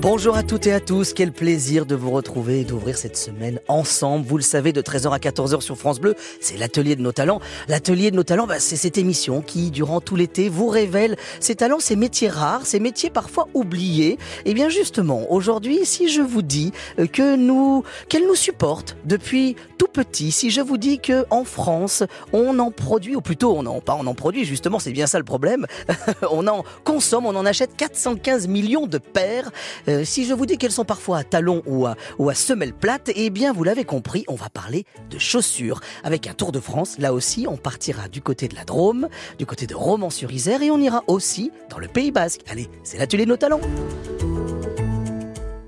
Bonjour à toutes et à tous, quel plaisir de vous retrouver et d'ouvrir cette semaine ensemble. Vous le savez, de 13h à 14h sur France Bleu, c'est l'atelier de nos talents. L'atelier de nos talents, bah, c'est cette émission qui, durant tout l'été, vous révèle ces talents, ces métiers rares, ces métiers parfois oubliés. Et bien justement, aujourd'hui, si je vous dis euh, que nous, qu'elle nous supporte depuis tout petit, si je vous dis que en France, on en produit, ou plutôt on en, pas on en produit, justement, c'est bien ça le problème, on en consomme, on en achète 415 millions de paires. Euh, si je vous dis qu'elles sont parfois à talons ou à, semelles plates, eh bien vous l'avez compris, on va parler de chaussures. Avec un Tour de France, là aussi, on partira du côté de la Drôme, du côté de Romans-sur-Isère et on ira aussi dans le Pays Basque. Allez, c'est l'atelier de nos talents.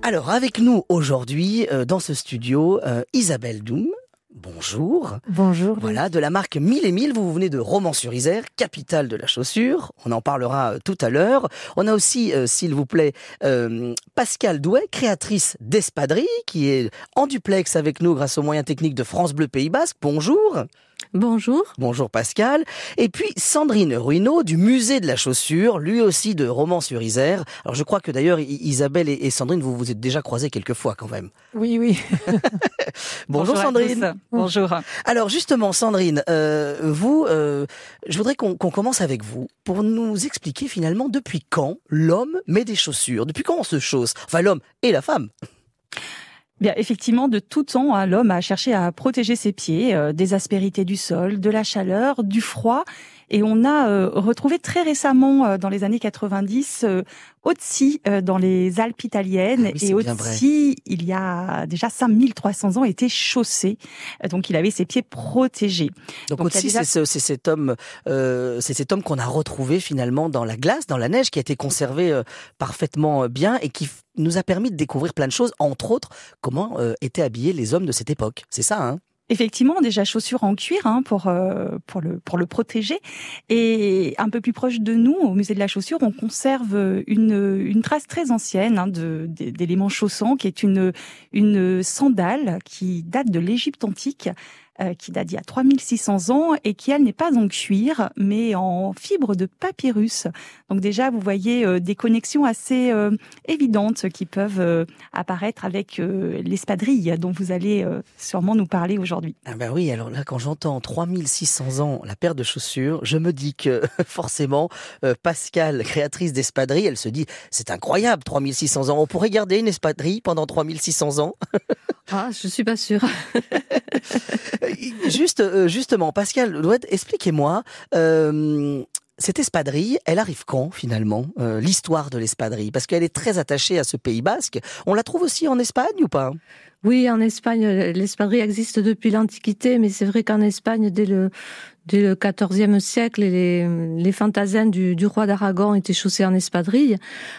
Alors avec nous aujourd'hui euh, dans ce studio, euh, Isabelle Doum. Bonjour. Bonjour. Voilà, de la marque Mille et Mille, vous venez de Romans-sur-Isère, capitale de la chaussure. On en parlera euh, tout à l'heure. On a aussi, euh, s'il vous plaît, euh, Pascal Douet, créatrice d'Espadrille, qui est en duplex avec nous grâce aux moyens techniques de France Bleu Pays Basque. Bonjour. Bonjour. Bonjour Pascal. Et puis Sandrine Ruineau du musée de la chaussure, lui aussi de Romans-sur-Isère. Alors je crois que d'ailleurs Isabelle et Sandrine, vous vous êtes déjà croisées quelques fois quand même. Oui, oui. Bonjour, Sandrine. Bonjour. Alors justement Sandrine, euh, vous, euh, je voudrais qu'on commence avec vous pour nous expliquer finalement depuis quand l'homme met des chaussures, depuis quand on se chausse, enfin l'homme et la femme. Bien, effectivement, de tout temps, hein, l'homme a cherché à protéger ses pieds euh, des aspérités du sol, de la chaleur, du froid. Et on a euh, retrouvé très récemment, euh, dans les années 90, Otzi dans les Alpes italiennes. Ah et Otzi, il y a déjà 5300 ans, était chaussé. Donc il avait ses pieds protégés. Donc, Otzi, c'est cet homme, c'est cet homme qu'on a retrouvé finalement dans la glace, dans la neige, qui a été conservé parfaitement bien et qui nous a permis de découvrir plein de choses, entre autres comment euh, étaient habillés les hommes de cette époque. C'est ça, hein? Effectivement, déjà chaussures en cuir hein, pour euh, pour le pour le protéger. Et un peu plus proche de nous, au musée de la chaussure, on conserve une une trace très ancienne hein, de d'éléments chaussants, qui est une une sandale qui date de l'Égypte antique euh, qui date d'il y a 3600 ans et qui, elle, n'est pas en cuir, mais en fibre de papyrus. Donc déjà, vous voyez euh, des connexions assez euh, évidentes qui peuvent apparaître avec l'espadrille dont vous allez sûrement nous parler aujourd'hui. Ah ben oui, alors là, quand j'entends 3600 ans, la paire de chaussures, je me dis que forcément, Pascal, créatrice d'espadrille, elle se dit, c'est incroyable, 3600 ans, on pourrait garder une espadrille pendant 3600 ans? Ah, je suis pas sûre. Juste, euh, justement, Pascal expliquez-moi. Euh, cette espadrille, elle arrive quand finalement euh, L'histoire de l'espadrille, parce qu'elle est très attachée à ce Pays basque. On la trouve aussi en Espagne ou pas? Oui, en Espagne, l'espadrille existe depuis l'Antiquité, mais c'est vrai qu'en Espagne, dès le, dès le XIVe siècle, les, les fantasins du, du roi d'Aragon étaient chaussés en espadrille.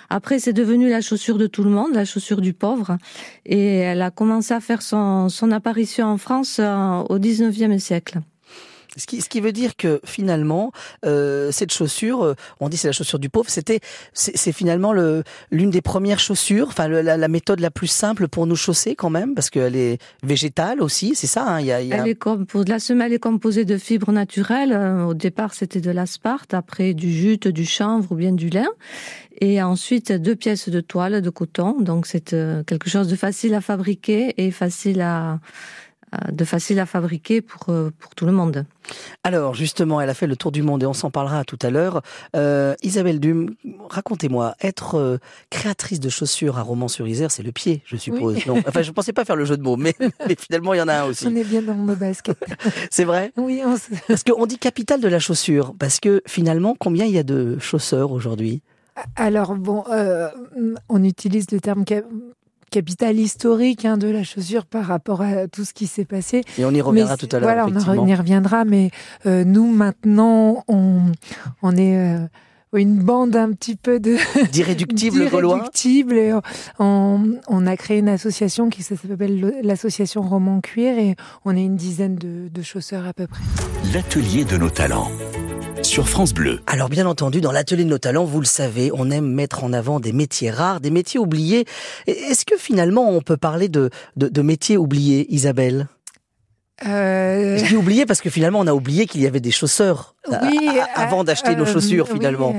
Après, c'est devenu la chaussure de tout le monde, la chaussure du pauvre, et elle a commencé à faire son, son apparition en France euh, au XIXe siècle. Ce qui, ce qui veut dire que finalement, euh, cette chaussure, euh, on dit c'est la chaussure du pauvre, c'était, c'est finalement le, l'une des premières chaussures, enfin la, la, méthode la plus simple pour nous chausser quand même, parce qu'elle est végétale aussi, c'est ça. Hein, y a, y a... Elle est composée, la semelle est composée de fibres naturelles. Euh, au départ, c'était de l'asparte, après du jute, du chanvre ou bien du lin, et ensuite deux pièces de toile de coton. Donc c'est euh, quelque chose de facile à fabriquer et facile à de facile à fabriquer pour, euh, pour tout le monde. Alors justement, elle a fait le tour du monde et on s'en parlera tout à l'heure. Euh, Isabelle Dume, racontez-moi, être créatrice de chaussures à Romans-sur-Isère, c'est le pied, je suppose. Non, enfin, je pensais pas faire le jeu de mots, mais, mais finalement, il y en a un aussi. On est bien dans mon basket. c'est vrai? Oui. On... Parce qu'on dit capitale de la chaussure, parce que finalement, combien il y a de chausseurs aujourd'hui? Alors bon, euh, on utilise le terme capital historique hein, de la chaussure par rapport à tout ce qui s'est passé. Et on y reviendra tout à l'heure. Voilà, on y reviendra, mais euh, nous maintenant, on, on est euh, une bande un petit peu de d'irréductibles gaulois. Et on, on, a créé une association qui s'appelle l'association Roman Cuir et on est une dizaine de, de chausseurs à peu près. L'atelier de nos talents sur France Bleu. Alors bien entendu, dans l'atelier de nos talents, vous le savez, on aime mettre en avant des métiers rares, des métiers oubliés. Est-ce que finalement on peut parler de, de, de métiers oubliés, Isabelle? Euh... Je dis oublié parce que finalement on a oublié qu'il y avait des chausseurs oui, avant d'acheter nos chaussures finalement.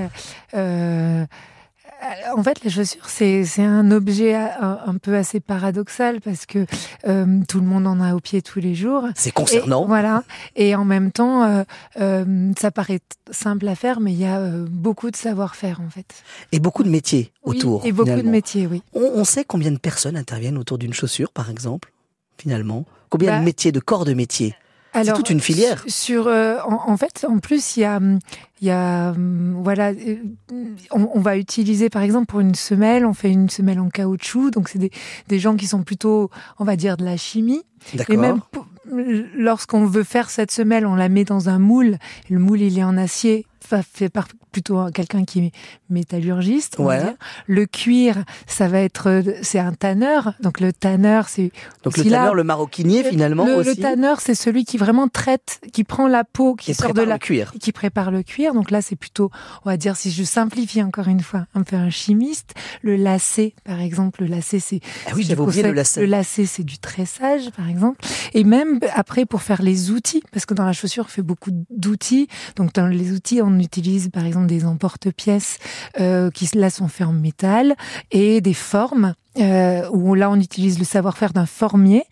Euh, en fait, les chaussures, c'est un objet un, peu assez paradoxal parce que euh, tout le monde en a au pied tous les jours. C'est concernant. voilà. Et en même temps, euh, euh, ça paraît simple à faire, mais il y a beaucoup de savoir-faire en fait. Et beaucoup de métiers autour. et beaucoup de métiers, oui. On, sait combien de personnes interviennent autour d'une chaussure, par exemple, finalement? Combien de bah métiers, de corps de métiers? C'est toute une filière. Sur, euh, en, fait, en plus, il y a, il y a, voilà, euh, on, on, va utiliser par exemple pour une semelle, on fait une semelle en caoutchouc, donc c'est des, des gens qui sont plutôt, on va dire, de la chimie. Et même lorsqu'on veut faire cette semelle, on la met dans un moule. Le moule, il est en acier fait par plutôt quelqu'un qui est métallurgiste. Le cuir, ça va être, c'est un tanneur. Donc le tanneur, c'est donc le tanneur, le maroquinier finalement le, aussi. Le tanneur, c'est celui qui vraiment traite, qui prend la peau, qui, sort de la cuir, qui prépare le cuir. Donc là, c'est plutôt, on va dire, si je simplifie encore une fois, un peu un chimiste. Le lacet, par exemple, le lacet, c'est ah oui, j'avais oublié le lacet. Le lacet, c'est du tressage, par exemple. Et même après pour faire les outils, parce que dans la chaussure, on fait beaucoup d'outils. Donc dans les outils, on utilise par exemple des emporte-pièces euh, qui là sont faits en métal et des formes euh, où là on utilise le savoir-faire d'un formier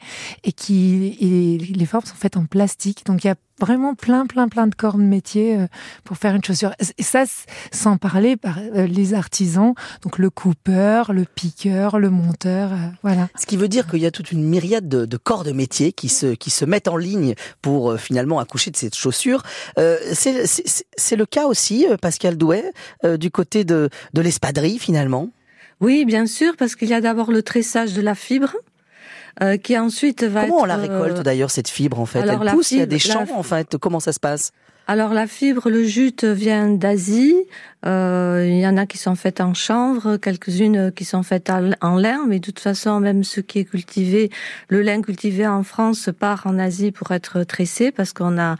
et qui et les formes sont faites en plastique. Donc il y a vraiment plein plein plein de corps de métier euh, pour faire une chaussure. Et ça sans parler par euh, les artisans, donc le coupeur, le piqueur, le monteur, voilà. Ce qui veut dire qu'il y a toute une myriade de, de, corps de métier qui se qui se mettent en ligne pour finalement accoucher de cette chaussure. C'est le cas aussi, Pascal Douet, du côté de de l'espadrille finalement? Oui, bien sûr, parce qu'il y a d'abord le tressage de la fibre. Euh, qui ensuite va Comment on la récolte euh, d'ailleurs cette fibre en fait? Elle pousse, il y a des champs en fait. Comment ça se passe? Alors la fibre, le jute vient d'Asie. Euh, il y en a qui sont faites en chanvre, quelques-unes qui sont faites en lin, mais de toute façon, même ce qui est cultivé, le lin cultivé en France part en Asie pour être tressé parce qu'on a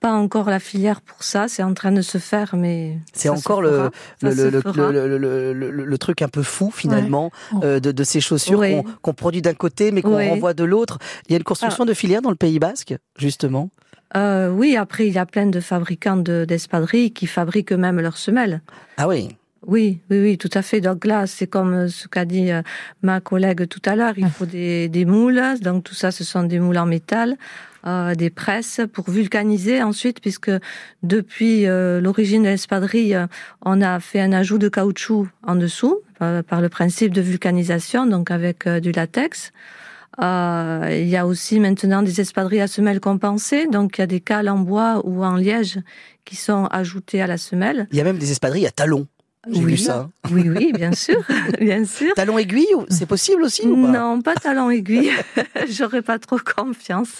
pas encore la filière pour ça, c'est en train de se faire, mais c'est encore le le, truc un peu fou finalement euh, de, de, ces chaussures qu'on produit d'un côté mais qu'on renvoie de l'autre. Il y a une construction ah. de filière dans le Pays Basque, justement? Euh, oui, après il y a plein de fabricants d'espadrilles qui fabriquent eux-mêmes leurs semelles. Ah oui. Oui, oui, oui, tout à fait. Donc là, c'est comme ce qu'a dit euh, ma collègue tout à l'heure, il faut des, des moules. Donc tout ça, ce sont des moules en métal euh, des presses pour vulcaniser ensuite, puisque depuis euh, l'origine de l'espadrille, euh, on a fait un ajout de caoutchouc en dessous par le principe de vulcanisation, donc avec du latex. il y a aussi maintenant des espadrilles à semelle compensée, donc il y a des cales en bois ou en liège qui sont ajoutées à la semelle. Il y a même des espadrilles à talons. J'ai oui, vu ça. Oui, oui, bien sûr, bien sûr. Talon aiguille, c'est possible aussi ou pas? Non, pas talon aiguille. J'aurais pas trop confiance.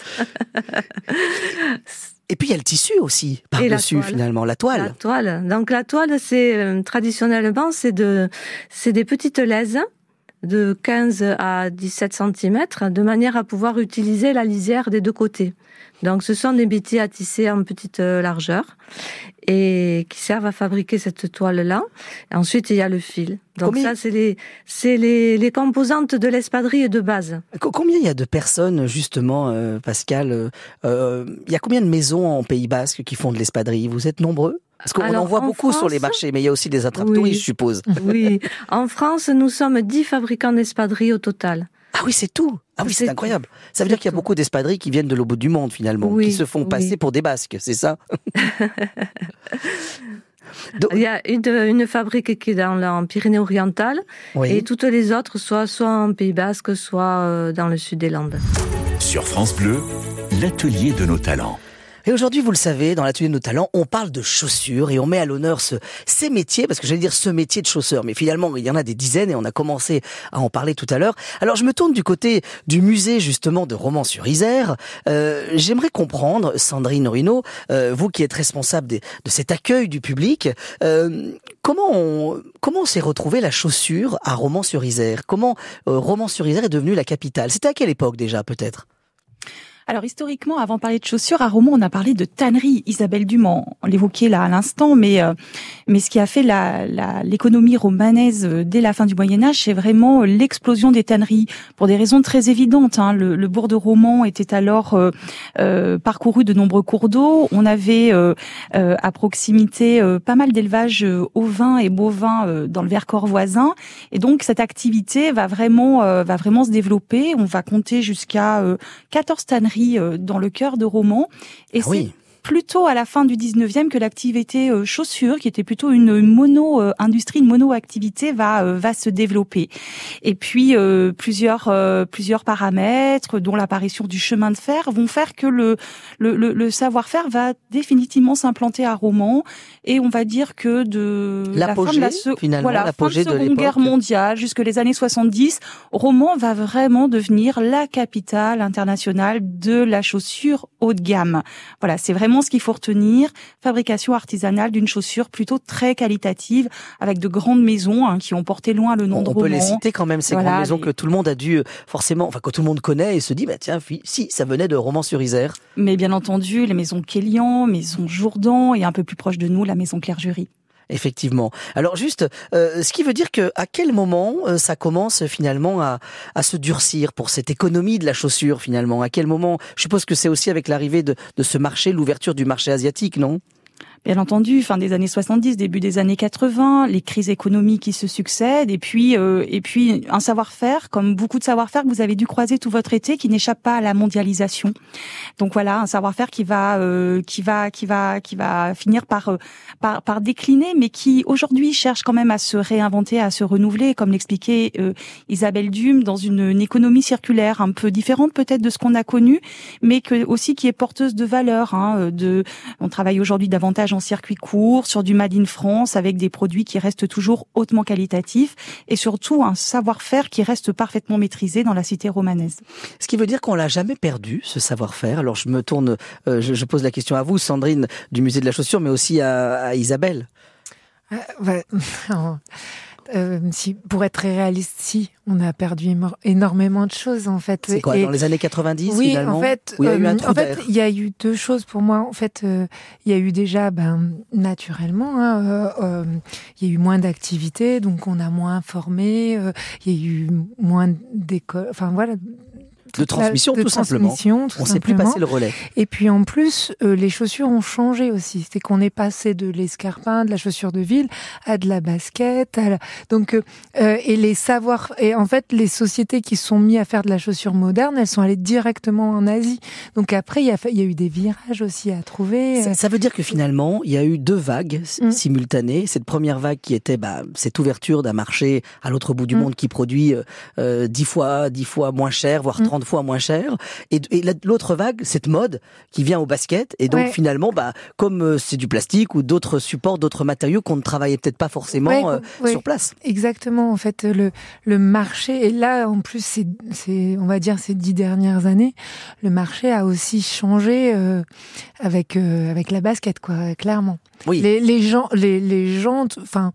Et puis il y a le tissu aussi par-dessus finalement, la toile. La toile. Donc la toile, c'est euh, traditionnellement c'est de c'est des petites laises de 15 à 17 cm de manière à pouvoir utiliser la lisière des deux côtés. Donc ce sont des métiers à tisser en petite euh, largeur et qui servent à fabriquer cette toile-là. Ensuite, il y a le fil. Donc ça, c'est les, c'est les, les composantes de l'espadrille de base. Combien il y a de personnes, justement, euh, Pascal euh, Il y a combien de maisons en Pays Basque qui font de l'espadrille? Vous êtes nombreux? Parce qu'on en voit beaucoup sur les marchés, mais il y a aussi des attrape je suppose. Oui. En France, nous sommes dix fabricants d'espadrilles au total. Ah oui, c'est tout. Ah oui, c'est incroyable. Ça veut dire qu'il y a beaucoup d'espadrilles qui viennent de l'au bout du monde finalement, qui se font passer pour des Basques, c'est ça? Il y a une, fabrique qui est dans la Pyrénées-Orientales et toutes les autres, soit, soit en Pays Basque, soit euh, dans le sud des Landes. Sur France Bleu, l'atelier de nos talents. Et aujourd'hui, vous le savez, dans l'atelier de nos talents, on parle de chaussures et on met à l'honneur ce, ces métiers, parce que j'allais dire ce métier de chausseur, mais finalement, il y en a des dizaines et on a commencé à en parler tout à l'heure. Alors, je me tourne du côté du musée, justement, de Romans-sur-Isère. Euh, J'aimerais comprendre, Sandrine Rino, euh, vous qui êtes responsable de, de cet accueil du public, euh, comment on, comment s'est retrouvé la chaussure à Romans-sur-Isère? Comment euh, Romans-sur-Isère est devenue la capitale? C'était à quelle époque déjà, peut-être? Alors historiquement, avant de parler de chaussures, à Romont, on a parlé de tannerie. Isabelle Dumont, on l'évoquait là à l'instant, mais euh, mais ce qui a fait l'économie la, romanaise euh, dès la fin du Moyen Âge, c'est vraiment l'explosion des tanneries pour des raisons très évidentes. Hein. Le, le, bourg de Romont était alors euh, euh parcouru de nombreux cours d'eau. On avait à proximité pas mal d'élevages ovins et bovins dans le Vercors voisin, et donc cette activité va vraiment va vraiment se développer. On va compter jusqu'à 14 tanneries euh, dans le cœur de Romans. Et ah oui plutôt à la fin du 19e que l'activité euh, chaussure, qui était plutôt une mono euh, une mono activité, va euh, va se développer. Et puis plusieurs plusieurs paramètres, dont l'apparition du chemin de fer, vont faire que le le, le, savoir-faire va définitivement s'implanter à Romans. Et on va dire que de la fin de la, voilà, fin de Seconde Guerre mondiale jusque les années 70, Romans va vraiment devenir la capitale internationale de la chaussure haut de gamme. Voilà, c'est vraiment ce qu'il faut retenir. Fabrication artisanale d'une chaussure plutôt très qualitative, avec de grandes maisons hein, qui ont porté loin le nom on, de On peut les citer quand même, ces grandes maisons que tout le monde a dû euh, forcément, enfin que tout le monde connaît et se dit, bah tiens, si, ça venait de Romans-sur-Isère. Mais bien entendu, les maisons Kélian, maison Jourdan et un peu plus proche de nous, la maison Claire-Jury. Effectivement. Alors juste, euh, ce qui veut dire que à quel moment euh, ça commence finalement à, à, se durcir pour cette économie de la chaussure finalement? À quel moment? Je suppose que c'est aussi avec l'arrivée de, de ce marché, l'ouverture du marché asiatique, non? Bien entendu, fin des années 70, début des années 80, les crises économiques qui se succèdent, et puis euh, et puis un savoir-faire, comme beaucoup de savoir-faire que vous avez dû croiser tout votre été, qui n'échappe pas à la mondialisation. Donc voilà, un savoir-faire qui va euh, qui va qui va qui va finir par, euh, par par décliner, mais qui aujourd'hui cherche quand même à se réinventer, à se renouveler, comme l'expliquait Isabelle Dume, dans une, une, économie circulaire un peu différente peut-être de ce qu'on a connu, mais que aussi qui est porteuse de valeurs. Hein, de, on travaille aujourd'hui davantage en circuit court, sur du Made in France, avec des produits qui restent toujours hautement qualitatifs et surtout un savoir-faire qui reste parfaitement maîtrisé dans la cité romanaise. Ce qui veut dire qu'on l'a jamais perdu, ce savoir-faire. Alors je me tourne, euh, je, pose la question à vous, Sandrine, du musée de la chaussure, mais aussi à, Isabelle. Euh, Euh, si, pour être très réaliste, si, on a perdu énormément de choses en fait. C'est quoi dans les années 90 Oui, finalement, en fait, il y a eu un euh, en fait, il y a eu deux choses pour moi. En fait, euh, il y a eu déjà, ben, naturellement, hein, il y a eu moins d'activités, donc on a moins formé. il y a eu moins d'écoles. Enfin voilà, de transmission, tout simplement. on ne sait plus passer le relais. Et puis en plus, euh, les chaussures ont changé aussi. C'est qu'on est passé de l'escarpin, de la chaussure de ville, à de la basket. Donc, euh, euh, et les savoirs, et en fait, les sociétés qui sont mis à faire de la chaussure moderne, elles sont allées directement en Asie. Donc après, il y a, il y a eu des virages aussi à trouver. Ça, veut dire que finalement, il y a eu deux vagues mm. simultanées. Cette première vague qui était bah, cette ouverture d'un marché à l'autre bout du mm. monde qui produit dix fois, dix fois moins cher, voire 30 mm fois moins cher. Et, l'autre vague, cette mode qui vient au basket. Et donc finalement, bah, comme euh, c'est du plastique ou d'autres supports, d'autres matériaux qu'on ne travaillait peut-être pas forcément euh, sur place. Exactement. En fait, le, le marché, et là, en plus, c'est, on va dire, ces dix dernières années, le marché a aussi changé euh, avec, avec la basket, quoi, clairement. Oui. Les, les gens, les, les gens, enfin,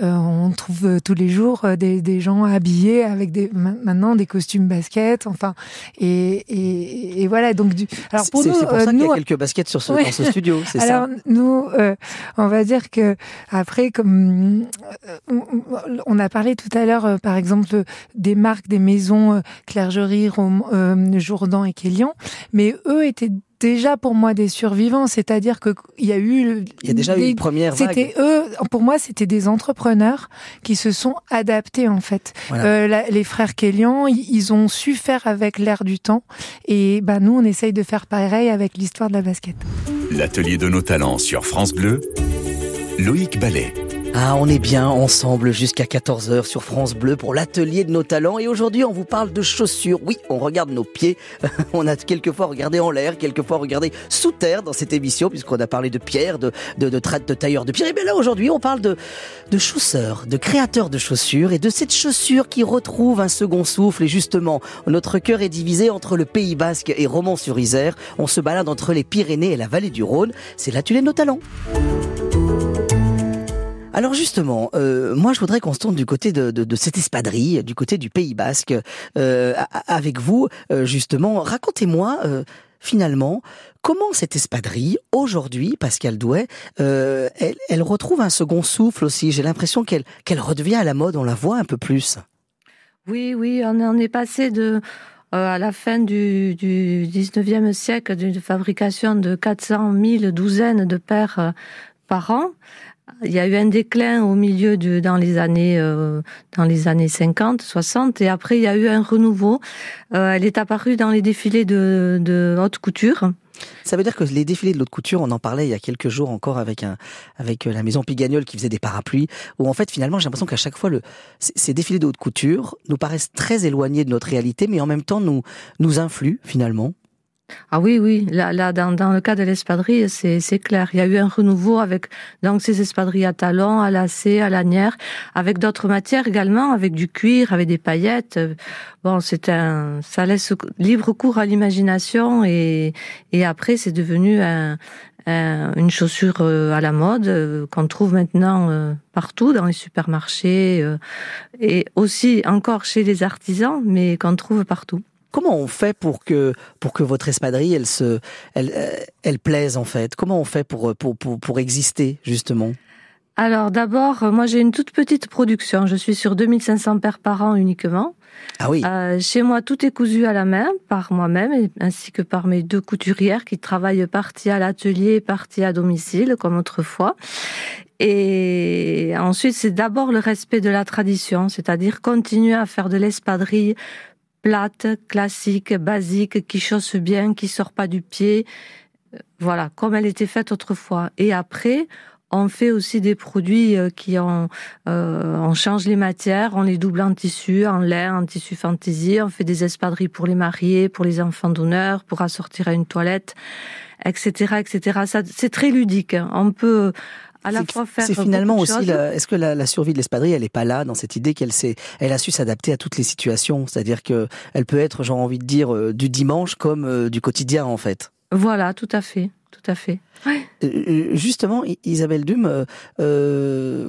on trouve tous les jours des, des gens habillés avec des maintenant des costumes basket, enfin, et, et, voilà, donc du. Alors pour nous, c'est pour ça qu'il y a quelques baskets sur ce, dans ce studio, c'est ça. Alors nous, euh, on va dire que après, comme euh, on a parlé tout à l'heure, euh, par exemple, des marques, des maisons Clergerie, Jourdan et Kélian, mais eux étaient déjà pour moi des survivants, c'est-à-dire que il y a eu il y a déjà eu une première vague. C'était eux, pour moi, c'était des entrepreneurs qui se sont adaptés en fait. Euh, les frères Kélian, ils ont su faire avec l'air du temps, et ben nous, on essaye de faire pareil avec l'histoire de la basket. L'atelier de nos talents sur France Bleu, Loïc Ballet. Ah, on est bien ensemble jusqu'à 14h sur France Bleu pour l'atelier de nos talents. Et aujourd'hui, on vous parle de chaussures. Oui, on regarde nos pieds. on a quelquefois regardé en l'air, quelquefois regardé sous terre dans cette émission, puisqu'on a parlé de pierre, de, de, de, de tailleurs de pierre. Et bien là, aujourd'hui, on parle de, de chausseurs, de créateurs de chaussures et de cette chaussure qui retrouve un second souffle. Et justement, notre cœur est divisé entre le Pays Basque et Romans-sur-Isère. On se balade entre les Pyrénées et la vallée du Rhône. C'est l'atelier de nos talents. Alors justement, euh, moi je voudrais qu'on se tourne du côté de, cette espadrille, du côté du Pays Basque, euh, avec vous euh, justement. Racontez-moi finalement, comment cette espadrille, aujourd'hui, Pascal euh, elle, elle, retrouve un second souffle aussi. J'ai l'impression qu'elle qu'elle redevient à la mode, on la voit un peu plus. Oui, oui, on en est passé de à la fin du, du 19e siècle d'une fabrication de 400 000 douzaines de paires par an. Il y a eu un déclin au milieu de dans les années euh, dans les années 50, 60 et après il y a eu un renouveau. elle est apparue dans les défilés de, de haute couture ça veut dire que les défilés de l'autre couture, on en parlait il y a quelques jours encore avec un, avec euh, la maison Pigagnol qui faisait des parapluies, où en fait finalement j'ai l'impression qu'à chaque fois le, ces défilés de haute couture nous paraissent très éloignés de notre réalité, mais en même temps nous, nous influent finalement. Ah oui, oui. Là, là dans, dans le cas de l'espadrille, c'est, clair. Il y a eu un renouveau avec donc ces espadrilles à talons, à lacets, à lanières, avec d'autres matières également, avec du cuir, avec des paillettes. Bon, c'est un, ça laisse libre cours à l'imagination et, et après c'est devenu un, une chaussure euh, à la mode euh, qu'on trouve maintenant euh, partout dans les supermarchés et aussi encore chez les artisans, mais qu'on trouve partout. Comment on fait pour que pour que votre espadrille elle se elle euh, elle plaise en fait? Comment on fait pour pour pour, pour exister justement? Alors d'abord, moi j'ai une toute petite production. Je suis sur 2500 paires par an uniquement. Ah oui. Euh, chez moi, tout est cousu à la main par moi-même ainsi que par mes deux couturières qui travaillent partie à l'atelier, partie à domicile comme autrefois. Et ensuite, c'est d'abord le respect de la tradition, c'est-à-dire continuer à faire de l'espadrille plate, classique, basique, qui chausse bien, qui sort pas du pied. Voilà, comme elle était faite autrefois. Et après, on fait aussi des produits euh, qui ont, euh, on change les matières, on les double en tissu, en lin, en tissu fantaisie, on fait des espadrilles pour les mariés, pour les enfants d'honneur, pour assortir à une toilette, etc., etc. Ça, c'est très ludique. Hein. On peut c'est finalement aussi, est-ce que la, survie de l'espadrille, elle est pas là dans cette idée qu'elle s'est, elle a su s'adapter à toutes les situations, c'est-à-dire que elle peut être, j'ai envie de dire, euh, du dimanche comme euh, du quotidien en fait. Voilà, tout à fait, tout à fait. Euh, justement, Isabelle Dume,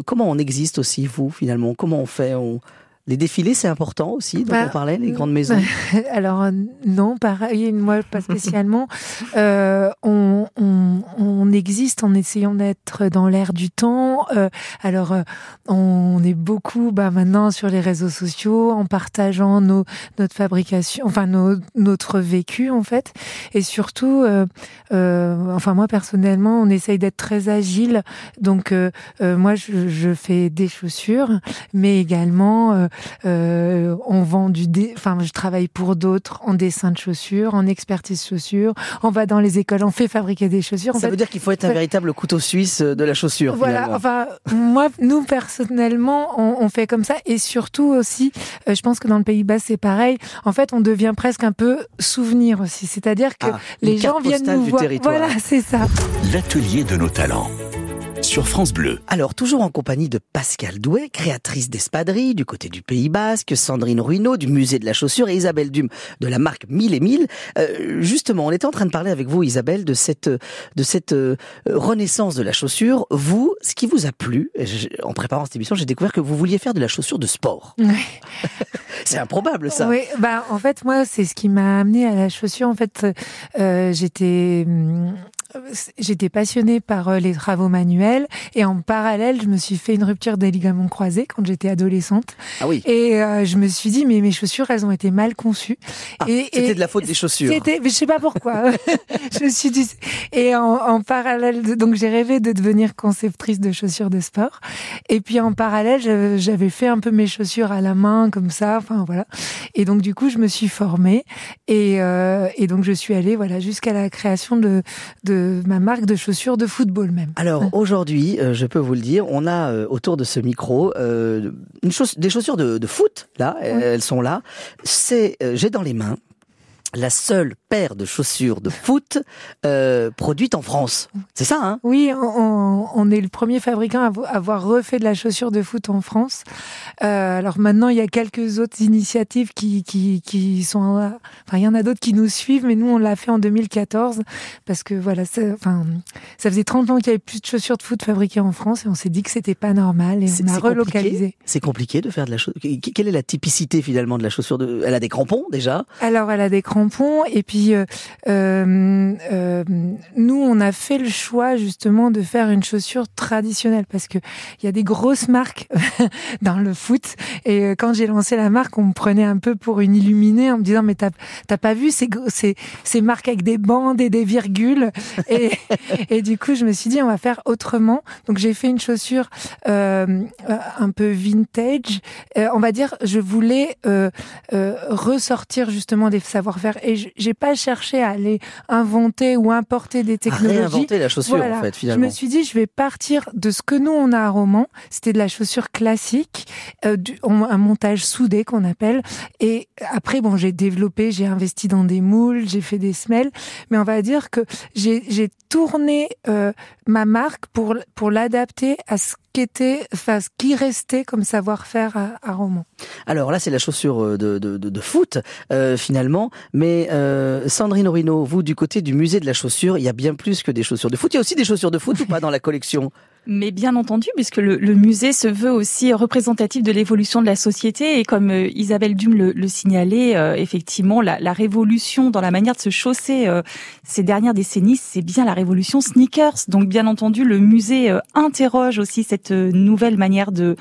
comment on existe aussi vous finalement? Comment on fait? On, les défilés, c'est important aussi, dont bah, on parlait, les grandes maisons. Alors euh, non, pareil, moi pas spécialement. euh, on, on, on, existe en essayant d'être dans l'air du temps. Euh, alors euh, on est beaucoup, bah, maintenant sur les réseaux sociaux, en partageant nos, notre fabrication, enfin nos, notre vécu en fait, et surtout, euh, enfin moi personnellement, on essaye d'être très agile. Donc moi, je, je, fais des chaussures, mais également euh, on vend du dé... enfin je travaille pour d'autres en dessin de chaussures, en expertise chaussures, on va dans les écoles, on fait fabriquer des chaussures. Ça veut dire qu'il faut être un véritable couteau suisse de la chaussure. Voilà, enfin moi nous personnellement on, fait comme ça et surtout aussi euh, je pense que dans le Pays Bas c'est pareil. En fait, on devient presque un peu souvenir aussi, c'est-à-dire que ah, les gens viennent nous voir. Voilà, c'est ça. L'atelier de nos talents sur France Bleu. Alors, toujours en compagnie de Pascal Douet, créatrice d'espadrilles du côté du Pays Basque, Sandrine Ruineau du musée de la chaussure et Isabelle Dume de la marque Mille et Mille. Euh, justement, on était en train de parler avec vous, Isabelle, de cette, de cette euh, renaissance de la chaussure. Vous, ce qui vous a plu, en préparant cette émission, j'ai découvert que vous vouliez faire de la chaussure de sport. c'est improbable, ça. Oui, bah, en fait, moi, c'est ce qui m'a amené à la chaussure. En fait, euh, j'étais, hum, j'étais passionnée par euh, les travaux manuels et en parallèle, je me suis fait une rupture des ligaments croisés quand j'étais adolescente. Ah oui. Et euh, je me suis dit mais mes chaussures, elles ont été mal conçues. Ah, et c'était de la faute des chaussures. C'était, mais je sais pas pourquoi. je me suis dit et en, en parallèle, donc j'ai rêvé de devenir conceptrice de chaussures de sport. Et puis en parallèle, j'avais fait un peu mes chaussures à la main comme ça. Enfin voilà. Et donc du coup, je me suis formée et, euh, et donc je suis allée voilà jusqu'à la création de, de ma marque de chaussures de football même. Alors aujourd'hui, euh, je peux vous le dire, on a euh, autour de ce micro euh, une des chaussures de, de foot. Là, elles sont là. C'est, j'ai dans les mains la seule paire de chaussures de foot euh, produite en France. C'est ça, hein? Oui, on, on, est le premier fabricant à avoir refait de la chaussure de foot en France. Euh, alors maintenant, il y a quelques autres initiatives qui, qui, qui sont... Enfin, il y en a d'autres qui nous suivent, mais nous, on l'a fait en 2014 parce que, voilà, enfin, ça faisait 30 ans qu'il y avait plus de chaussures de foot fabriquées en France et on s'est dit que c'était pas normal et on a relocalisé. C'est compliqué de faire de la chaussure. Quelle est la typicité finalement de la chaussure de... Elle a des crampons déjà? Alors, elle a des crampons et puis puis euh, euh, nous, on a fait le choix justement de faire une chaussure traditionnelle parce que il y a des grosses marques dans le foot. Et quand j'ai lancé la marque, on me prenait un peu pour une illuminée en me disant mais t'as pas vu ces, ces ces marques avec des bandes et des virgules? Et et du coup je me suis dit on va faire autrement. Donc j'ai fait une chaussure euh, un peu vintage. on va dire je voulais euh, ressortir justement des savoir-faire. Et j'ai pas cherché à aller inventer ou importer des technologies. Réinventer la chaussure, en fait, finalement. Je me suis dit, je vais partir de ce que nous, on a à Roman. C'était de la chaussure classique, euh, du, un montage soudé qu'on appelle. Et après, bon, j'ai développé, j'ai investi dans des moules, j'ai fait des semelles. Mais on va dire que j'ai tourné euh, ma marque pour, pour l'adapter à ce était, enfin, qui restait comme savoir-faire à, à. Alors là, c'est la chaussure euh, de, de, de, de foot euh, finalement, mais euh, Sandrine Orino, vous du côté du musée de la chaussure, il y a bien plus que des chaussures de foot. Il y a aussi des chaussures de foot ou pas dans la collection? Mais bien entendu, puisque le, musée se veut aussi représentatif de l'évolution de la société, et comme euh, Isabelle Dume le, signalait, euh, effectivement, la, la, révolution dans la manière de se chausser euh, ces dernières décennies, c'est bien la révolution sneakers. Donc, bien entendu, le musée interroge aussi cette nouvelle manière de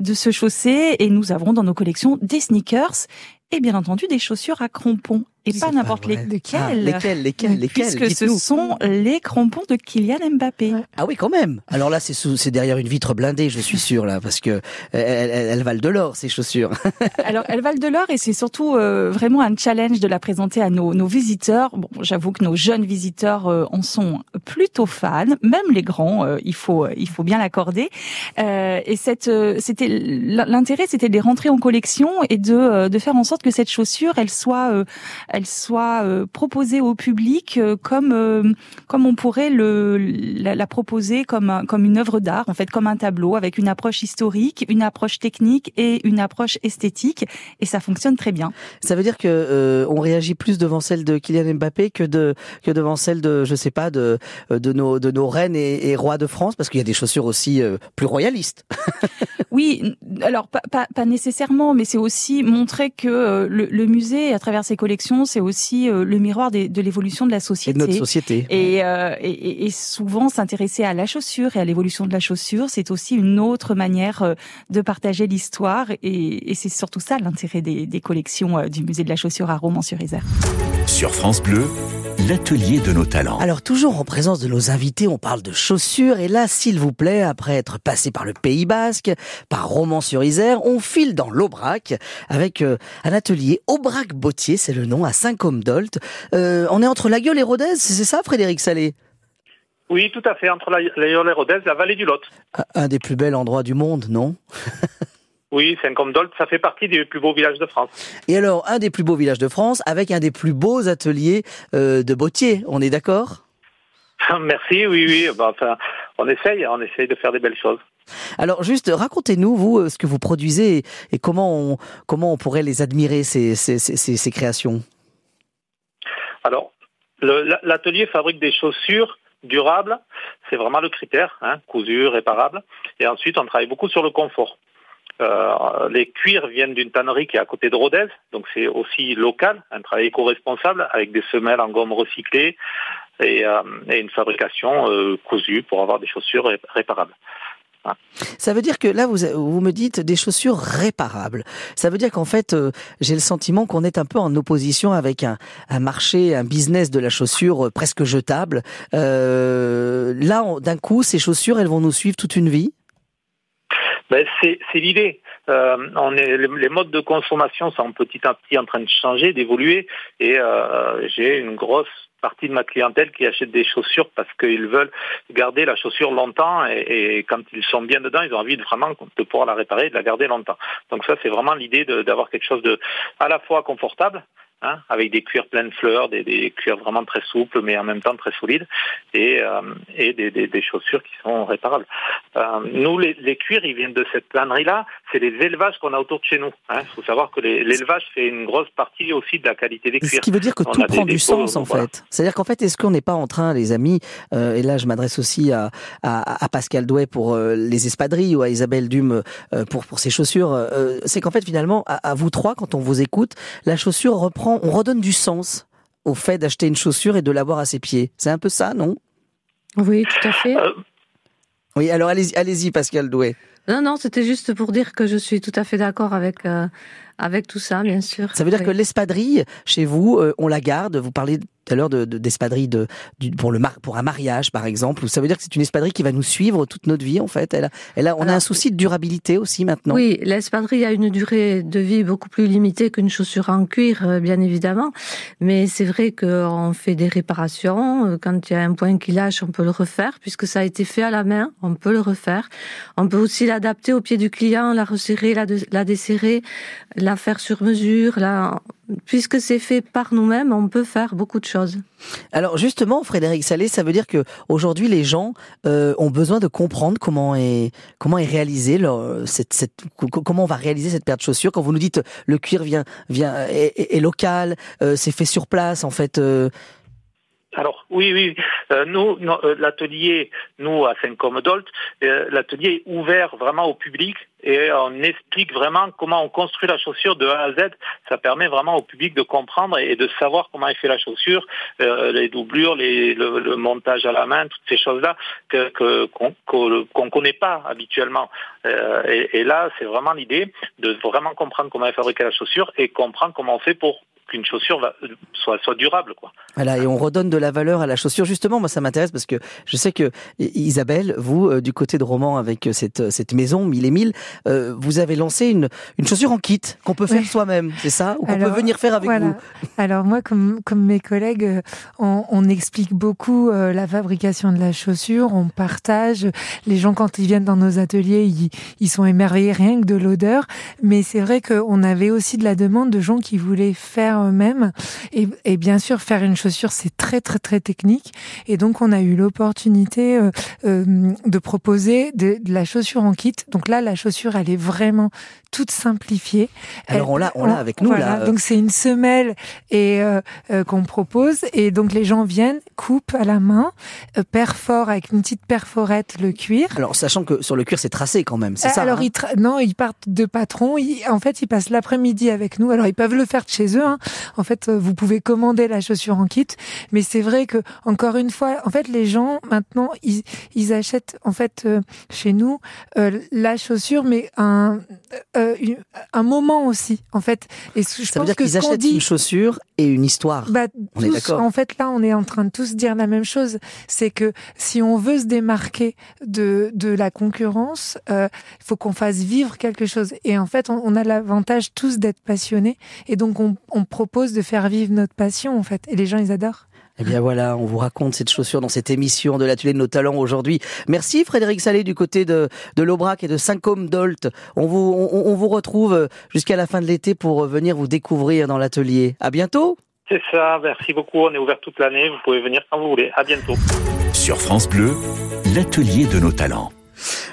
de se chausser, et nous avons dans nos collections des sneakers et bien entendu des chaussures à crampons et pas n'importe lesquels. Ah, lesquels, lesquels, lesquels Puisque ce sont les crampons de Kylian Mbappé. Ah oui, quand même. Alors là, c'est c'est derrière une vitre blindée, je suis sûr là, parce que elles, elles valent de l'or ces chaussures. Alors elles valent de l'or et c'est surtout euh, vraiment un challenge de la présenter à nos, nos visiteurs. Bon, j'avoue que nos jeunes visiteurs euh, en sont plutôt fans, même les grands. Euh, il faut il faut bien l'accorder. et cette c'était l'intérêt, c'était de les rentrer en collection et de de faire en sorte que cette chaussure, elle soit elle soit euh, proposée au public euh, comme euh, comme on pourrait le la, la proposer comme comme une œuvre d'art en fait comme un tableau avec une approche historique, une approche technique et une approche esthétique et ça fonctionne très bien. Ça veut dire que on réagit plus devant celle de Kylian Mbappé que de que devant celle de je sais pas de de nos de nos reines et, et rois de France parce qu'il y a des chaussures aussi plus royalistes. oui, alors pas, pas, pas nécessairement, mais c'est aussi montrer que le, le musée à travers ses collections c'est aussi euh, le miroir de l'évolution de la société. Et de notre société. Euh, et, et, souvent, s'intéresser à la chaussure et à l'évolution de la chaussure, c'est aussi une autre manière euh, de partager l'histoire. Et, c'est surtout ça l'intérêt des, des, collections du musée de la chaussure à Romans-sur-Isère. Sur France Bleu, l'atelier de nos talents. Alors toujours en présence de nos invités, on parle de chaussures et là, s'il vous plaît, après être passé par le Pays Basque, par Romans-sur-Isère, on file dans l'Aubrac avec un atelier Aubrac Bottier, c'est le nom, à Saint-Côme-d'Olt. Euh, on est entre La Gueule et Rodez, c'est ça Frédéric Salé? Oui, tout à fait, entre La Gueule et Rodez, la vallée du Lot. Un des plus bels endroits du monde, non? Oui, Saint-Côme-d'Olt, ça fait partie des plus beaux villages de France. Et alors, un des plus beaux villages de France, avec un des plus beaux ateliers euh, de bottier, on est d'accord? Merci, oui, oui. enfin, on essaye, on essaye de faire des belles choses. Alors juste racontez-nous vous euh, ce que vous produisez et, comment on comment on pourrait les admirer ces ces, ces, ces créations? Alors l'atelier fabrique des chaussures durables, c'est vraiment le critère, hein, cousu, réparable. Et ensuite on travaille beaucoup sur le confort. Euh, les cuirs viennent d'une tannerie qui est à côté de Rodez, donc c'est aussi local, un travail éco-responsable avec des semelles en gomme recyclée et, euh, une fabrication euh, cousue pour avoir des chaussures réparables. Ça veut dire que là, vous, me dites des chaussures réparables. Ça veut dire qu'en fait, j'ai le sentiment qu'on est un peu en opposition avec un, marché, un business de la chaussure presque jetable. Là, d'un coup, ces chaussures, elles vont nous suivre toute une vie? Ben, c'est l'idée. Euh, on est, les modes de consommation sont petit à petit en train de changer, d'évoluer, et euh, j'ai une grosse partie de ma clientèle qui achète des chaussures parce qu'ils veulent garder la chaussure longtemps et, et, quand ils sont bien dedans, ils ont envie de vraiment de pouvoir la réparer et de la garder longtemps. Donc ça, c'est vraiment l'idée d'avoir quelque chose de à la fois confortable, Hein, avec des cuirs pleins de fleurs, des, des, cuirs vraiment très souples, mais en même temps très solides, et, euh, et des, des, des, chaussures qui sont réparables. Euh, nous, les, les, cuirs, ils viennent de cette planerie-là, c'est les élevages qu'on a autour de chez nous. Il hein. faut savoir que l'élevage fait une grosse partie aussi de la qualité des cuirs. Ce qui veut dire que tout prend du sens, en fait. C'est-à-dire qu'en fait, est-ce qu'on n'est pas en train, les amis, euh, et là je m'adresse aussi à, à, à, Pascal Douet pour les espadrilles ou à Isabelle Dume pour, pour ses chaussures, c'est qu'en fait, finalement, à, à vous trois, quand on vous écoute, la chaussure reprend on redonne du sens au fait d'acheter une chaussure et de l'avoir à ses pieds. C'est un peu ça, non? Oui, tout à fait. Euh, Oui, alors allez-y, Pascal Doué. Non, non, c'était juste pour dire que je suis tout à fait d'accord avec euh, avec tout ça, bien sûr. Ça veut dire Oui. que l'espadrille, chez vous, euh, on la garde. Vous parlez tout à l'heure de, de- d'espadrille de, pour, le mar- pour un mariage, par exemple. Ça veut dire que c'est une espadrille qui va nous suivre toute notre vie, en fait. Elle a, elle a, on a un souci de durabilité aussi maintenant. Oui, l'espadrille a une durée de vie beaucoup plus limitée qu'une chaussure en cuir, euh, bien évidemment. Mais c'est vrai qu'on fait des réparations. Euh, Quand il y a un point qui lâche, on peut le refaire, puisque ça a été fait à la main. On peut le refaire. On peut aussi l'adapter au pied du client, la resserrer, la, de- la desserrer, la faire sur mesure. La... Puisque c'est fait par nous-mêmes, on peut faire beaucoup de choses. Alors justement, Frédéric Salé, ça veut dire que aujourd'hui les gens euh, ont besoin de comprendre comment est comment est réalisé cette, cette co- comment on va réaliser cette paire de chaussures. Quand vous nous dites le cuir vient vient est local, euh, c'est fait sur place en fait. euh, Alors oui, oui. Euh, nous, euh, l'atelier, nous à Saint-Côme-d'Olt, euh, l'atelier est ouvert vraiment au public et on explique vraiment comment on construit la chaussure de A à Z. Ça permet vraiment au public de comprendre et de savoir comment est fait la chaussure, euh, les doublures, les, le, le montage à la main, toutes ces choses-là que qu'on qu'on connaît pas habituellement. Euh, et, et là, c'est vraiment l'idée de vraiment comprendre comment est fabriquée la chaussure et comprendre comment on fait pour qu'une chaussure va, soit, soit durable. Quoi. Voilà, et on redonne de la valeur à la chaussure. Justement, moi, ça m'intéresse parce que je sais que Isabelle, vous, euh, du côté de Roman, avec euh, cette, euh, cette maison, mille et mille, euh, vous avez lancé une, une chaussure en kit qu'on peut faire Oui. soi-même, c'est ça? Ou qu'on peut venir faire avec voilà. vous? Alors moi, comme, comme mes collègues, on, on explique beaucoup euh, la fabrication de la chaussure, on partage. Les gens, quand ils viennent dans nos ateliers, ils, ils sont émerveillés rien que de l'odeur. Mais c'est vrai qu'on avait aussi de la demande de gens qui voulaient faire eux-mêmes. Et, et bien sûr, faire une chaussure, c'est très très très technique. Et donc, on a eu l'opportunité euh, euh, de proposer de, de la chaussure en kit. Donc là, la chaussure, elle est vraiment toute simplifiée. Alors, Elle- on l'a- on l'a avec nous, voilà. là. Donc c'est une semelle et euh, qu'on propose et donc les gens viennent, coupent à la main, perforent avec une petite perforette le cuir. Alors, sachant que sur le cuir, c'est tracé quand même, c'est ça Alors hein? ils non, ils partent de patron. Ils- en fait, ils passent l'après-midi avec nous. Alors ils peuvent le faire de chez eux. hein. En fait, euh, vous pouvez commander la chaussure en kit, mais c'est vrai que encore une fois, en fait, les gens maintenant ils, ils achètent en fait euh, chez nous euh, la chaussure, mais un euh, un moment aussi en fait. Et je Ça veut pense dire que qu'ils achètent dit, une chaussure et une histoire. bah, On est tous, d'accord. en fait, là, on est en train de tous dire la même chose. C'est que si on veut se démarquer de, de la concurrence, euh, il faut qu'on fasse vivre quelque chose. Et en fait, on, on a l'avantage tous d'être passionnés. Et donc, on, on propose de faire vivre notre passion, en fait. Et les gens, ils adorent. Eh bien voilà, on vous raconte cette chaussure dans cette émission de l'atelier de nos talents aujourd'hui. Merci Frédéric Salé du côté de, de l'Aubrac et de Saint-Côme-d'Olt. On vous, on, on vous retrouve jusqu'à la fin de l'été pour venir vous découvrir dans l'atelier. À bientôt C'est ça, merci beaucoup. On est ouvert toute l'année. Vous pouvez venir quand vous voulez. À bientôt. Sur France Bleu, l'atelier de nos talents.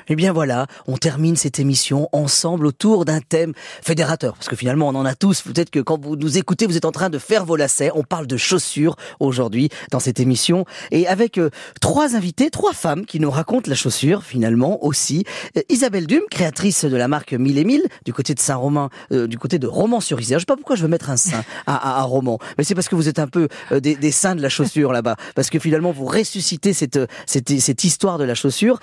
Eh bien voilà, on termine cette émission ensemble autour d'un thème fédérateur. Parce que finalement, on en a tous. Peut-être que quand vous nous écoutez, vous êtes en train de faire vos lacets. On parle de chaussures aujourd'hui dans cette émission. Et avec euh, trois invités, trois femmes qui nous racontent la chaussure finalement aussi. Euh, Isabelle Dume, créatrice de la marque Mille et Mille, du côté de Saint-Romain, euh, du côté de Romans-sur-Isère. Je sais pas pourquoi je veux mettre un saint à, à, à Romans. Mais c'est parce que vous êtes un peu des, des saints de la chaussure là-bas. Parce que finalement, vous ressuscitez cette, cette, cette histoire de la chaussure.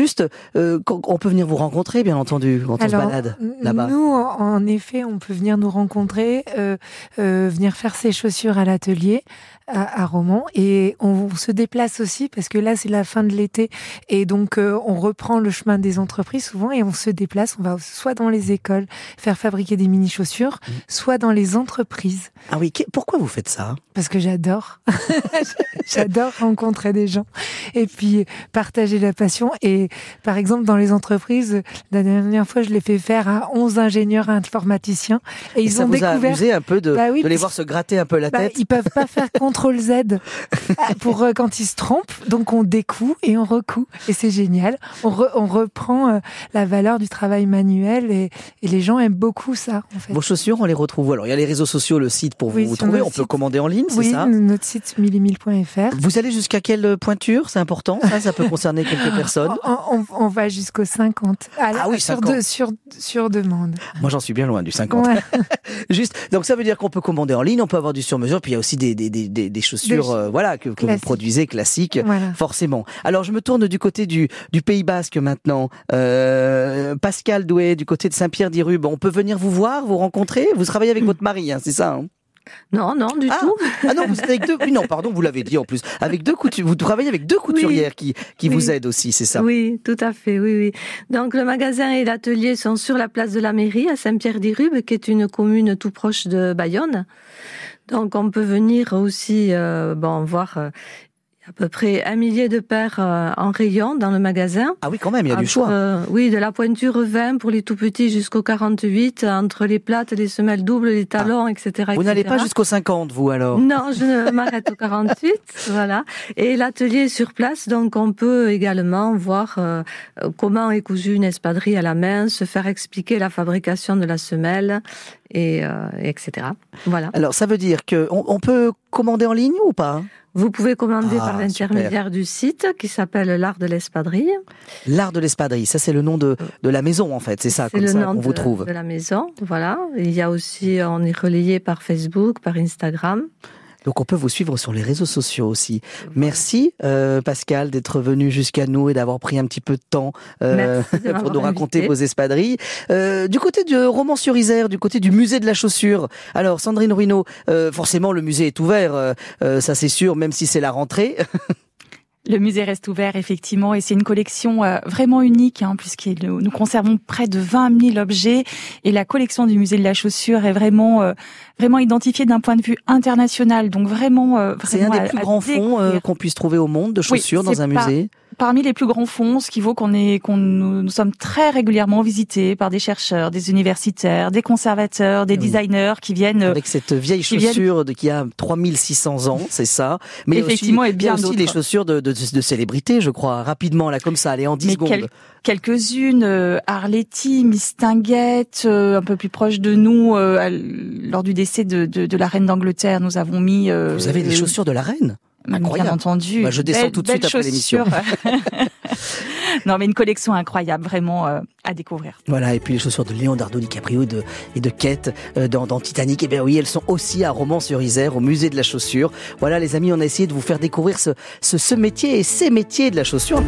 Juste, euh, on peut venir vous rencontrer, bien entendu, quand on se balade là-bas. nous, en effet, on peut venir nous rencontrer, euh, euh, venir faire ses chaussures à l'atelier à, à Romans, et on, se déplace aussi parce que là, c'est la fin de l'été, et donc euh, on reprend le chemin des entreprises souvent, et on se déplace. On va soit dans les écoles faire fabriquer des mini chaussures, Mmh. soit dans les entreprises, Ah oui, pourquoi vous faites ça? Parce que j'adore, j'adore rencontrer des gens et puis partager la passion. Et par exemple, dans les entreprises, la dernière fois, je l'ai fait faire à 11 ingénieurs informaticiens et Et ils ça ont vous a découvert. amusé un peu de, Bah oui, de les voir se gratter un peu la Bah, tête ils peuvent pas faire CTRL Z pour euh, quand ils se trompent, donc on découe et on recoue et c'est génial. On, re- on reprend euh, la valeur du travail manuel et, et les gens aiment beaucoup ça. En fait. Vos chaussures, on les retrouve où Alors, il y a les réseaux sociaux, le site pour Oui, vous, trouver. On peut commander en ligne, c'est oui, ça? notre site millimille.fr. Vous allez jusqu'à quelle pointure? C'est important, ça Ça peut concerner quelques personnes En, on, va jusqu'au 50. ah oui, sur, sur, sur, demande. Moi, j'en suis bien loin du 50. Juste, donc ça veut dire qu'on peut commander en ligne, on peut avoir du sur-mesure, puis il y a aussi des, des, des, des chaussures euh, voilà, que, que vous produisez, classiques, forcément. Alors, je me tourne du côté du, du Pays Basque maintenant. Euh, Pascal Doué, du côté de Saint-Pierre-d'Irube, on peut venir vous voir, vous rencontrer? Vous travaillez avec votre mari, hein, c'est ça hein? Non, non, du ah, tout. ah non, vous avec deux. non, pardon, vous l'avez dit en plus. Avec deux couturières. Vous travaillez avec deux couturières qui, qui vous aident aussi, c'est ça? Oui, tout à fait. Oui, oui. Donc le magasin et l'atelier sont sur la place de la mairie à Saint-Pierre-d'Irube, qui est une commune tout proche de Bayonne. Donc on peut venir aussi euh, bon voir euh, à peu près un millier de paires euh, en rayon dans le magasin. Ah oui, quand même, il y a du choix. Euh, oui, de la pointure 20 pour les tout petits jusqu'au 48, entre les plates, les semelles doubles, les talons, ah. etc., Vous n'allez pas jusqu'au 50, vous alors? Non, je m'arrête au 48, voilà. Et l'atelier est sur place, donc on peut également voir euh, comment est cousue une espadrille à la main, se faire expliquer la fabrication de la semelle, et etc. Voilà. Alors ça veut dire que on peut commander en ligne ou pas? Vous pouvez commander par ah, l'intermédiaire du site qui s'appelle l'art de l'espadrille. L'art de l'espadrille, ça c'est le nom de, de la maison en fait, c'est ça, comme ça qu'on vous trouve. de la maison, voilà. Il y a aussi, on est relayé par Facebook, par Instagram. Donc on peut vous suivre sur les réseaux sociaux aussi. Merci euh, Pascal d'être venu jusqu'à nous et d'avoir pris un petit peu de temps euh, pour nous raconter vos espadrilles. Euh, du côté du roman sur Isère, du côté du musée de la chaussure. Alors Sandrine Ruino, euh, forcément le musée est ouvert, euh, ça c'est sûr, même si c'est la rentrée. Le musée reste ouvert effectivement et c'est une collection euh, vraiment unique hein, puisque nous conservons près de 20 000 objets. Et la collection du musée de la chaussure est vraiment euh, vraiment identifiée d'un point de vue international. Donc vraiment, euh, c'est un des plus grands fonds qu'on puisse trouver au monde de chaussures dans un musée parmi les plus grands fonds, ce qui vaut qu'on est, qu'on nous, sommes très régulièrement visités par des chercheurs, des universitaires, des conservateurs, des designers qui viennent avec cette vieille chaussure de, qui a 3600 ans, c'est ça. Mais effectivement, aussi, et bien aussi les chaussures de, de, de, célébrités, je crois, rapidement là comme ça, allez en 10 secondes. quelques-unes, euh, Arletty, Miss Tinguette, euh, un peu plus proche de nous, euh, lors du décès de, de, de la reine d'Angleterre, nous avons mis. Vous avez des chaussures de la reine? Incroyable. Bien entendu. Bah, je descends tout de suite après l'émission. non, mais une collection incroyable, vraiment euh, à découvrir. Voilà, et puis les chaussures de Leonardo DiCaprio de, et de Kate euh, dans, dans, Titanic, et eh bien oui, elles sont aussi à Romans-sur-Isère, au musée de la chaussure. Voilà, les amis, on a essayé de vous faire découvrir ce, ce, ce métier et ces métiers de la chaussure.